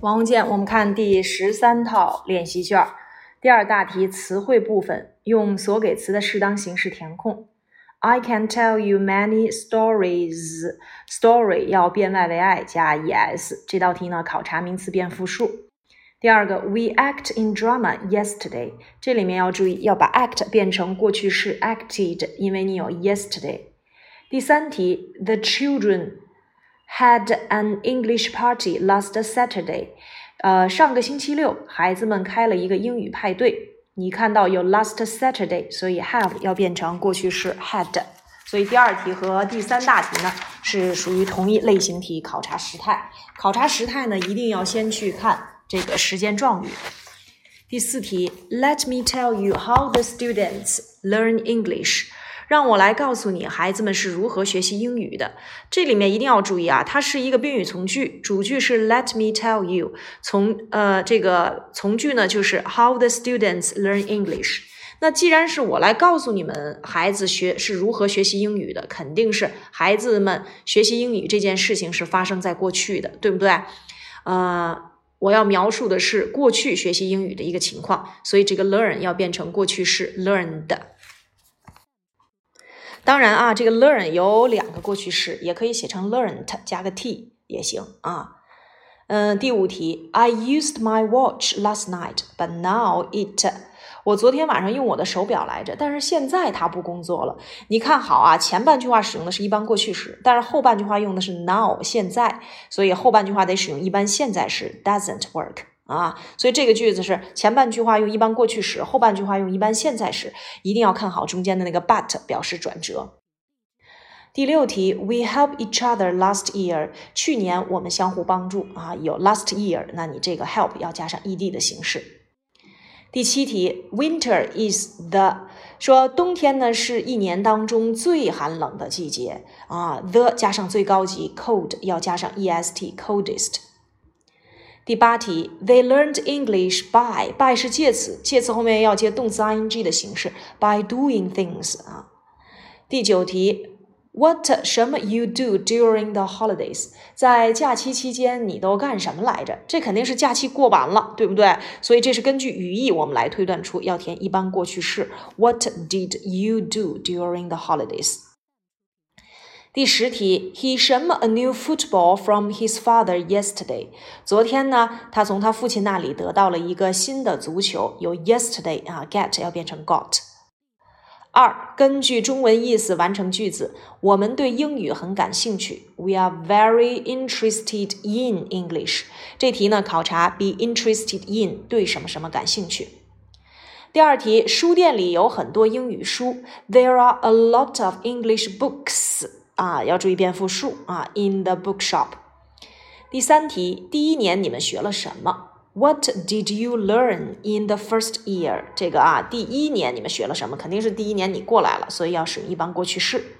王红建，我们看第十三套练习卷，第二大题词汇部分，用所给词的适当形式填空。I can tell you many stories. Story 要变 y 为 i 加 es。这道题呢，考察名词变复数。第二个，We act in drama yesterday。这里面要注意，要把 act 变成过去式 acted，因为你有 yesterday。第三题，The children。Had an English party last Saturday，呃，上个星期六，孩子们开了一个英语派对。你看到有 last Saturday，所以 have 要变成过去式 had。所以第二题和第三大题呢是属于同一类型题，考察时态。考察时态呢，一定要先去看这个时间状语。第四题，Let me tell you how the students learn English。让我来告诉你，孩子们是如何学习英语的。这里面一定要注意啊，它是一个宾语从句，主句是 Let me tell you，从呃这个从句呢就是 How the students learn English。那既然是我来告诉你们孩子学是如何学习英语的，肯定是孩子们学习英语这件事情是发生在过去的，对不对？呃，我要描述的是过去学习英语的一个情况，所以这个 learn 要变成过去式 learned。当然啊，这个 learn 有两个过去式，也可以写成 learned 加个 t 也行啊。嗯，第五题，I used my watch last night, but now it。我昨天晚上用我的手表来着，但是现在它不工作了。你看好啊，前半句话使用的是一般过去时，但是后半句话用的是 now 现在，所以后半句话得使用一般现在时 doesn't work。啊，所以这个句子是前半句话用一般过去时，后半句话用一般现在时，一定要看好中间的那个 but 表示转折。第六题，We help each other last year，去年我们相互帮助啊，有 last year，那你这个 help 要加上 ed 的形式。第七题，Winter is the，说冬天呢是一年当中最寒冷的季节啊，the 加上最高级 cold 要加上 est，coldest。第八题，They learned English by by 是介词，介词后面要接动词 ing 的形式，by doing things 啊。第九题，What 什么 you do during the holidays？在假期期间你都干什么来着？这肯定是假期过完了，对不对？所以这是根据语义我们来推断出要填一般过去式。What did you do during the holidays？第十题，He 什么 a new football from his father yesterday？昨天呢，他从他父亲那里得到了一个新的足球。有 yesterday 啊，get 要变成 got。二，根据中文意思完成句子。我们对英语很感兴趣。We are very interested in English。这题呢，考察 be interested in 对什么什么感兴趣。第二题，书店里有很多英语书。There are a lot of English books。 啊，要注意变复数啊。In the bookshop。第三题，第一年你们学了什么？What did you learn in the first year？这个啊，第一年你们学了什么？肯定是第一年你过来了，所以要使用一般过去式。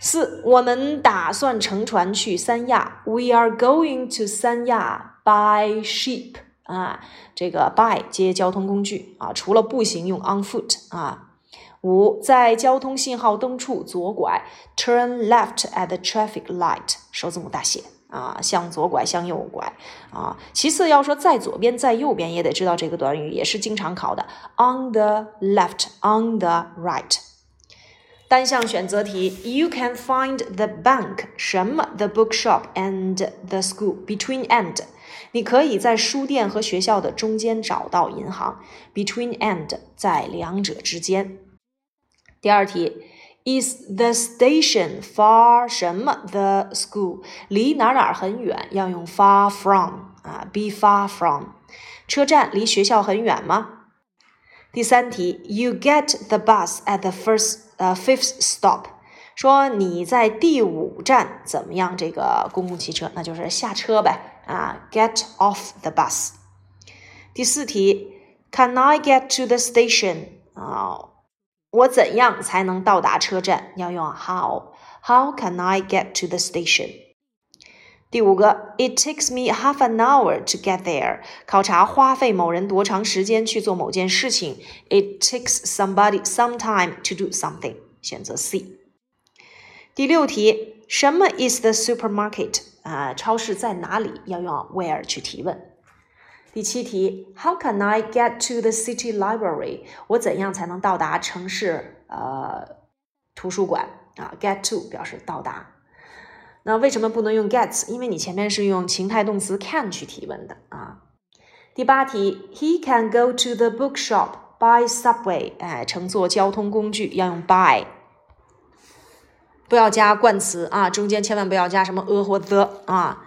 四，我们打算乘船去三亚。We are going to 三亚 by ship。啊，这个 by 接交通工具啊，除了步行用 on foot 啊。五，在交通信号灯处左拐，turn left at the traffic light，首字母大写啊，向左拐，向右拐啊。其次要说在左边，在右边，也得知道这个短语，也是经常考的，on the left，on the right。单项选择题，You can find the bank 什么 the bookshop and the school between and，你可以在书店和学校的中间找到银行，between and 在两者之间。第二题，Is the station far 什么 the school 离哪哪很远，要用 far from 啊，be far from。车站离学校很远吗？第三题，You get the bus at the first 呃 fifth stop，说你在第五站怎么样？这个公共汽车那就是下车呗啊，get off the bus。第四题，Can I get to the station 啊？ 我怎样才能到达车站？要用 how。How can I get to the station？第五个，It takes me half an hour to get there。考察花费某人多长时间去做某件事情。It takes somebody some time to do something。选择 C。第六题，什么 is the supermarket？ 啊，超市在哪里？要用 where 去提问。 第七题，How can I get to the city library？我怎样才能到达城市呃图书馆啊？Get to 表示到达。那为什么不能用 gets？因为你前面是用情态动词 can 去提问的啊。第八题，He can go to the bookshop by subway。哎，乘坐交通工具要用 by，不要加冠词啊，中间千万不要加什么 a 或 the 啊。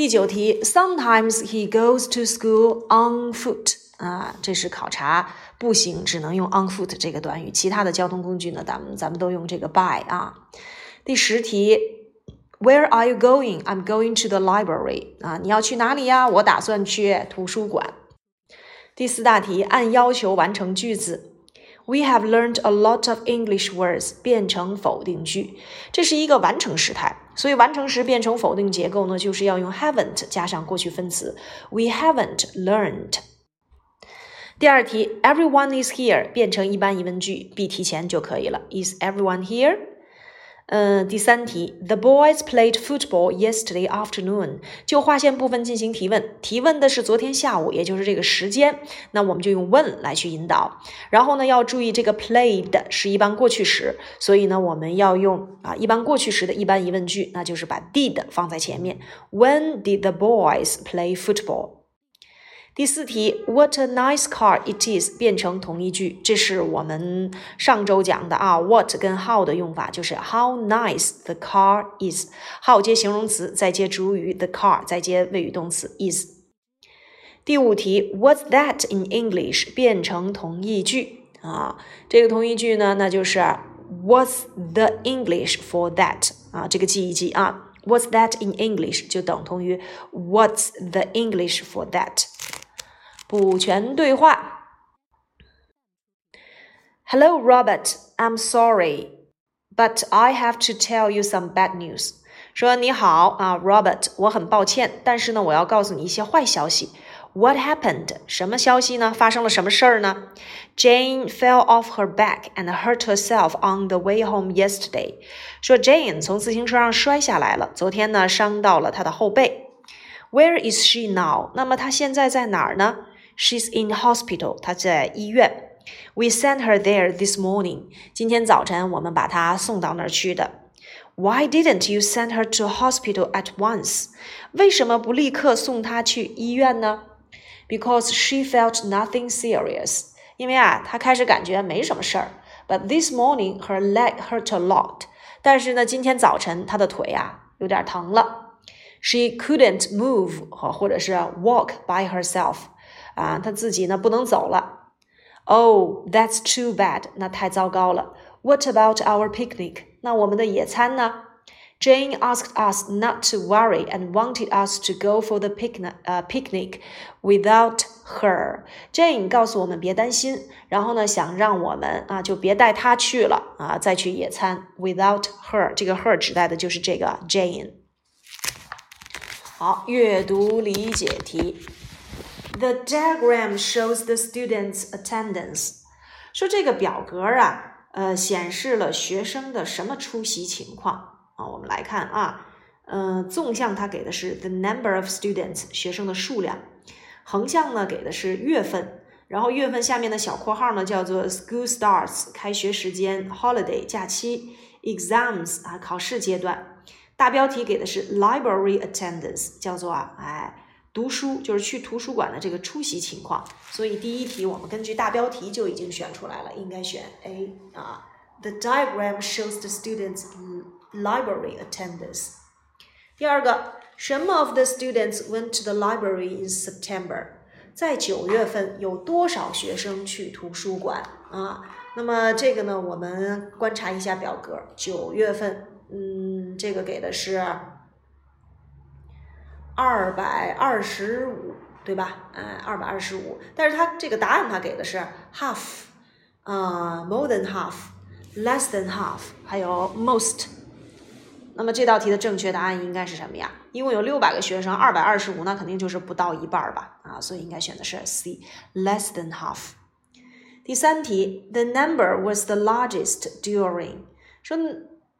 第九题，Sometimes he goes to school on foot。啊，这是考察步行只能用 on foot 这个短语，其他的交通工具呢，咱们咱们都用这个 by 啊。第十题，Where are you going? I'm going to the library。啊，你要去哪里呀？我打算去图书馆。第四大题，按要求完成句子。We have learned a lot of English words 变成否定句，这是一个完成时态，所以完成时变成否定结构呢，就是要用 haven't 加上过去分词。We haven't learned。第二题，Everyone is here 变成一般疑问句，be 提前就可以了。Is everyone here？ 嗯，第三题，The boys played football yesterday afternoon。就划线部分进行提问，提问的是昨天下午，也就是这个时间。那我们就用 when 来去引导。然后呢，要注意这个 played 是一般过去时，所以呢，我们要用啊一般过去时的一般疑问句，那就是把 did 放在前面。When did the boys play football？第四题，What a nice car it is 变成同义句，这是我们上周讲的啊。What 跟 how 的用法就是 How nice the car is，how 接形容词，再接主语 the car，再接谓语动词 is。第五题，What's that in English 变成同义句啊？这个同义句呢，那就是 What's the English for that 啊？这个记一记啊。What's that in English 就等同于 What's the English for that。 补全对话。Hello, Robert. I'm sorry, but I have to tell you some bad news. 说你好啊，Robert，我很抱歉，但是呢，我要告诉你一些坏消息。What happened？什么消息呢？发生了什么事儿呢？Jane fell off her bike and hurt herself on the way home yesterday。说 Jane 从自行车上摔下来了，昨天呢伤到了她的后背。Where is she now？那么她现在在哪儿呢 ？She's in hospital. 她在医院。We sent her there this morning. 今天早晨我们把她送到那儿去的。Why didn't you send her to hospital at once? 为什么不立刻送她去医院呢？Because she felt nothing serious. 因为啊，她开始感觉没什么事儿。But this morning her leg hurt a lot. 但是呢，今天早晨她的腿啊有点疼了。She couldn't move 或者是 walk by herself. 啊，他自己呢不能走了。Oh, that's too bad. 那太糟糕了。What about our picnic? 那我们的野餐呢？Jane asked us not to worry and wanted us to go for the picnic, 呃、uh, picnic without her. Jane 告诉我们别担心，然后呢想让我们啊就别带她去了啊，再去野餐。Without her，这个 her 指代的就是这个 Jane。好，阅读理解题。 The diagram shows the students' attendance。说这个表格啊，呃，显示了学生的什么出席情况啊？我们来看啊，呃，纵向它给的是 the number of students 学生的数量，横向呢给的是月份，然后月份下面的小括号呢叫做 school starts 开学时间，holiday 假期，exams 啊考试阶段，大标题给的是 library attendance 叫做啊，哎。读书就是去图书馆的这个出席情况，所以第一题我们根据大标题就已经选出来了，应该选 A 啊。The diagram shows the students' library attendance。第二个什么 of the students went to the library in September。在九月份有多少学生去图书馆啊？那么这个呢，我们观察一下表格，九月份，嗯，这个给的是。二百二十五，对吧？哎，二百二十五。但是它这个答案它给的是 half，啊，more than half，less than half，还有 most。那么这道题的正确答案应该是什么呀？一共有六百个学生，二百二十五，那肯定就是不到一半吧？啊，所以应该选的是 C，less than half。第三题，the number was the largest during，说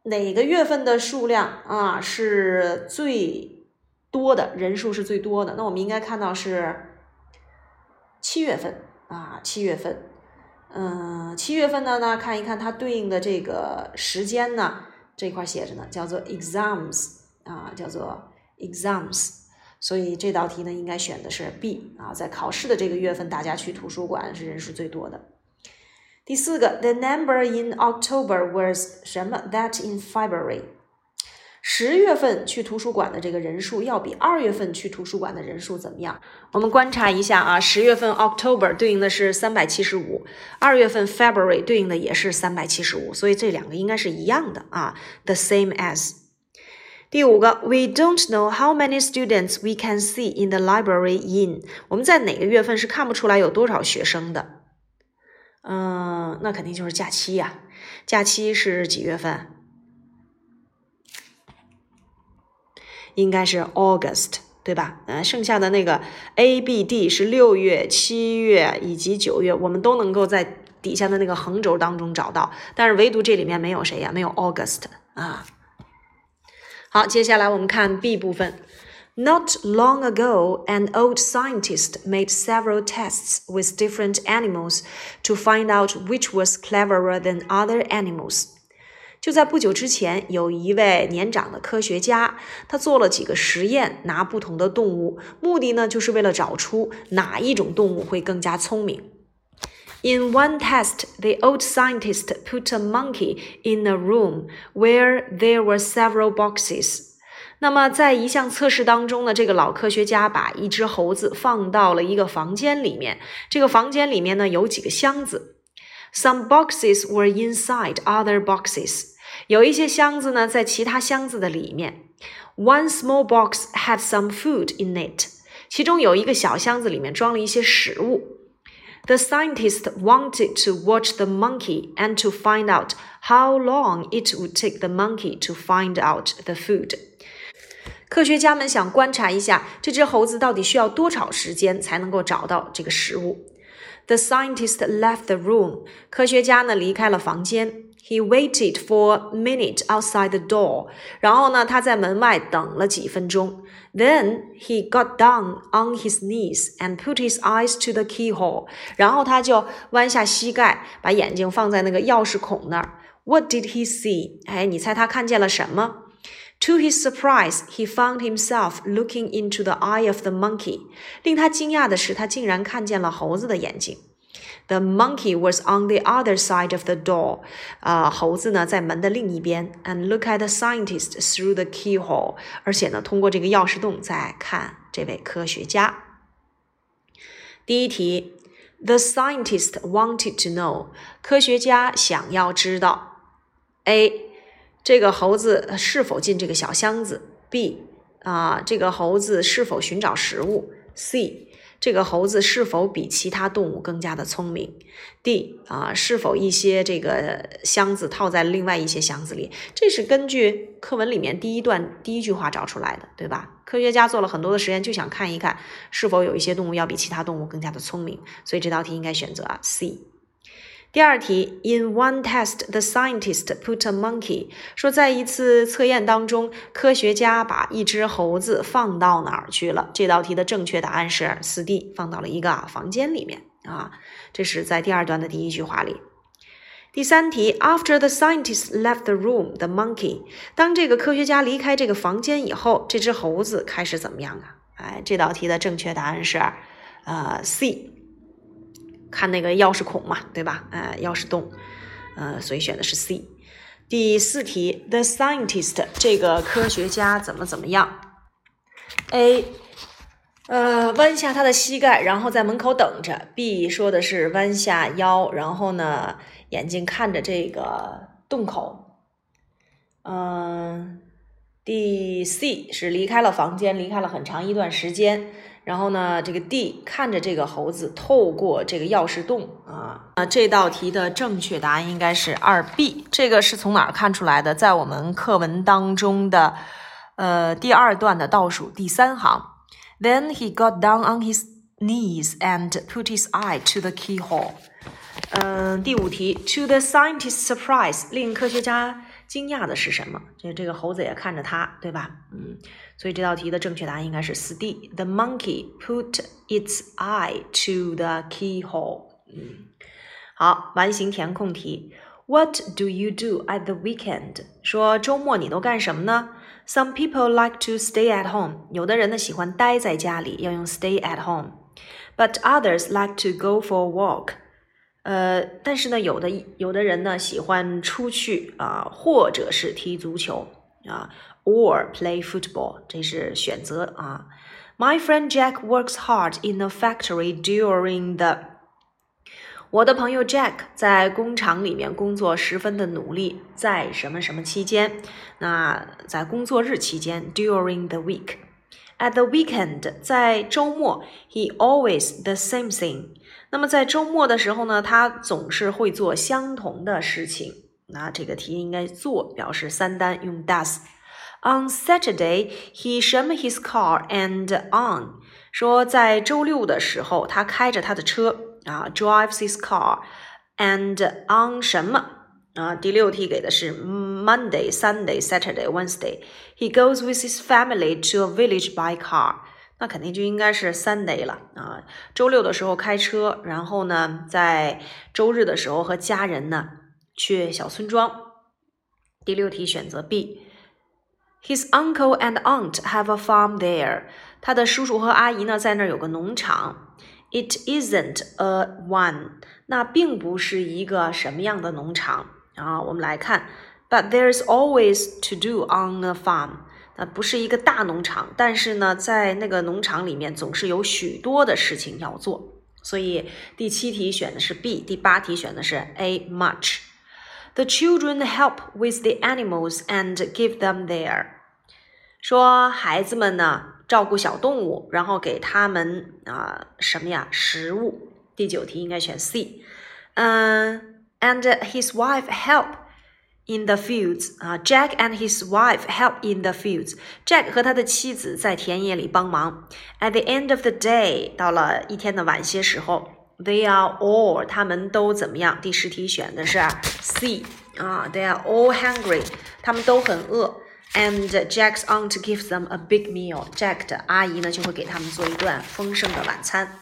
哪个月份的数量啊是最多的人数是最多的。那我们应该看到是七月份啊，七月份。嗯，七月份的呢，看一看它对应的这个时间呢，这块写着呢，叫做 exams 啊，叫做 exams。所以这道题呢，应该选的是 B 啊，在考试的这个月份，大家去图书馆是人数最多的。第四个，the number in October was 什么？That in February。十月份去图书馆的这个人数要比二月份去图书馆的人数怎么样？我们观察一下啊，十月份 October 对应的是三百七十五，二月份 February 对应的也是三百七十五，所以这两个应该是一样的啊，the same as。第五个，We don't know how many students we can see in the library in。我们在哪个月份是看不出来有多少学生的？嗯，那肯定就是假期呀。假期是几月份？应该是 August，对吧？嗯，剩下的那个 A、B、D 是六月、七月以及九月，我们都能够在底下的那个横轴当中找到，但是唯独这里面没有谁呀？没有 August 啊。好，接下来我们看 B 部分。Not long ago, an old scientist made several tests with different animals to find out which was cleverer than other animals. 就在不久之前，有一位年长的科学家，他做了几个实验，拿不同的动物，目的呢，就是为了找出哪一种动物会更加聪明。In one test, the old scientist put a monkey in a room where there were several boxes. 那么，在一项测试当中呢，这个老科学家把一只猴子放到了一个房间里面。这个房间里面呢，有几个箱子。Some boxes were inside other boxes. 有一些箱子呢，在其他箱子的里面。One small box had some food in it，其中有一个小箱子里面装了一些食物。The scientist wanted to watch the monkey and to find out how long it would take the monkey to find out the food。科学家们想观察一下这只猴子到底需要多少时间才能够找到这个食物。The scientist left the room。科学家呢离开了房间。He waited for a minute outside the door. 然后呢，他在门外等了几分钟。Then he got down on his knees and put his eyes to the keyhole. 然后他就弯下膝盖，把眼睛放在那个钥匙孔那儿。What did he see？哎，你猜他看见了什么？To his surprise, he found himself looking into the eye of the monkey. 令他惊讶的是，他竟然看见了猴子的眼睛。 The monkey was on the other side of the door. 啊，猴子呢在门的另一边。And look at the scientist through the keyhole. 而且呢，通过这个钥匙洞在看这位科学家。第一题，The scientist wanted to know. 科学家想要知道，A. 这个猴子是否进这个小箱子？B. 啊，这个猴子是否寻找食物？C. 这个猴子是否比其他动物更加的聪明？D 啊，是否一些这个箱子套在另外一些箱子里？这是根据课文里面第一段第一句话找出来的，对吧？科学家做了很多的实验，就想看一看是否有一些动物要比其他动物更加的聪明，所以这道题应该选择 C。第二题，In one test, the scientist put a monkey。说在一次测验当中，科学家把一只猴子放到哪儿去了？这道题的正确答案是四 D，放到了一个房间里面啊。这是在第二段的第一句话里。第三题，After the scientist left the room, the monkey。当这个科学家离开这个房间以后，这只猴子开始怎么样啊？哎，这道题的正确答案是呃 C。看那个钥匙孔嘛，对吧？呃，钥匙洞，呃，所以选的是 C。第四题，The scientist 这个科学家怎么怎么样？A，呃，弯下他的膝盖，然后在门口等着。B 说的是弯下腰，然后呢，眼睛看着这个洞口。嗯，第 C 是离开了房间，离开了很长一段时间。然后呢，这个 D 看着这个猴子透过这个钥匙洞啊啊，这道题的正确答案应该是二 B。这个是从哪儿看出来的？在我们课文当中的呃第二段的倒数第三行。Then he got down on his knees and put his eye to the keyhole。嗯，第五题，To the scientist's surprise，令科学家惊讶的是什么？这这个猴子也看着他，对吧？嗯，所以这道题的正确答案应该是四 D。The monkey put its eye to the keyhole。嗯，好，完形填空题。What do you do at the weekend？说周末你都干什么呢？Some people like to stay at home。有的人呢喜欢待在家里，要用 stay at home。But others like to go for a walk。 呃，但是呢，有的有的人呢喜欢出去啊，或者是踢足球啊，or play football，这是选择啊。My friend Jack works hard in the factory during the 我的朋友 Jack 在工厂里面工作十分的努力，在什么什么期间？那在工作日期间，during the week。At the weekend，在周末，he always the same thing。 那么在周末的时候呢，他总是会做相同的事情。那这个题应该做表示三单，用 does。On Saturday, he shammed his car and on。说在周六的时候，他开着他的车。啊，drives his car and on 什么啊？第六题给的是 Monday, Sunday, Saturday, Wednesday. He goes with his family to a village by car. 那肯定就应该是 Sunday 了啊。周六的时候开车，然后呢，在周日的时候和家人呢去小村庄。第六题选择 B。His uncle and aunt have a farm there. 他的叔叔和阿姨呢在那儿有个农场。It isn't a one，那并不是一个什么样的农场啊？我们来看，But there's always to do on a farm，呃不是一个大农场，但是呢，在那个农场里面总是有许多的事情要做。所以第七题选的是 B，第八题选的是 A much。The children help with the animals and give them there。说孩子们呢？照顾小动物，然后给他们啊什么呀食物？第九题应该选 C。嗯，and his wife help in the fields 啊，Jack and his wife help in the fields。Jack 和他的妻子在田野里帮忙。At the end of the day，到了一天的晚些时候，they are all 他们都怎么样？第十题选的是 C 啊，they are all hungry，他们都很饿。And Jack's aunt gives them a big meal. Jack 的阿姨呢就会给他们做一顿丰盛的晚餐。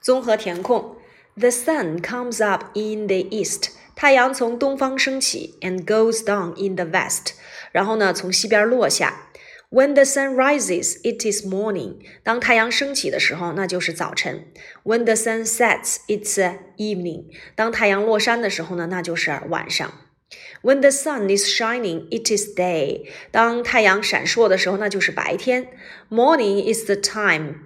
综合填空：The sun comes up in the east. 太阳从东方升起，and goes down in the west. 然后呢从西边落下。When the sun rises, it is morning. 当太阳升起的时候，那就是早晨。When the sun sets, it's evening. 当太阳落山的时候呢，那就是晚上。When the sun is shining, it is day. 当太阳闪烁的时候，那就是白天。Morning is the time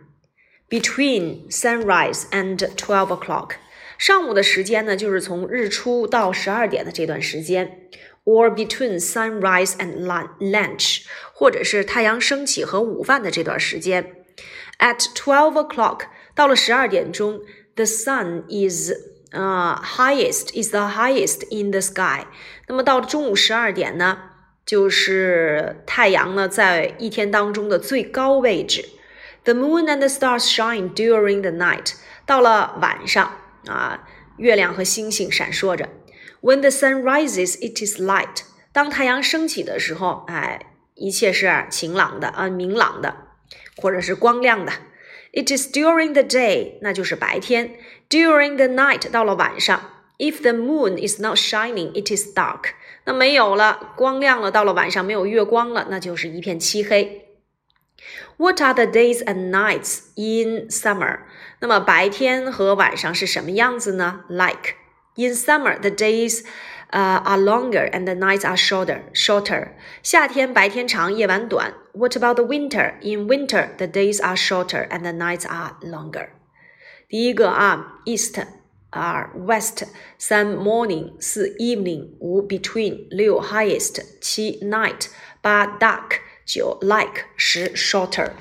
between sunrise and twelve o'clock. 上午的时间呢，就是从日出到十二点的这段时间，or between sunrise and lunch，或者是太阳升起和午饭的这段时间。At twelve o'clock，到了十二点钟，the sun is 啊，highest is the highest in the sky。那么到了中午十二点呢，就是太阳呢在一天当中的最高位置。The moon and stars shine during the night。到了晚上啊，月亮和星星闪烁着。When the sun rises, it is light。当太阳升起的时候，哎，一切是晴朗的啊，明朗的，或者是光亮的。It is during the day，那就是白天。During the night，到了晚上。If the moon is not shining, it is dark。那没有了，光亮了，到了晚上没有月光了，那就是一片漆黑。What are the days and nights in summer？那么白天和晚上是什么样子呢？Like in summer, the days 呃、uh, are longer and the nights are shorter shorter。夏天白天长，夜晚短。What about the winter? In winter, the days are shorter and the nights are longer。第一个啊，east。二 west 三 morning 四 evening 五 between 六 highest 七 night 八 dark 九 like 十 shorter。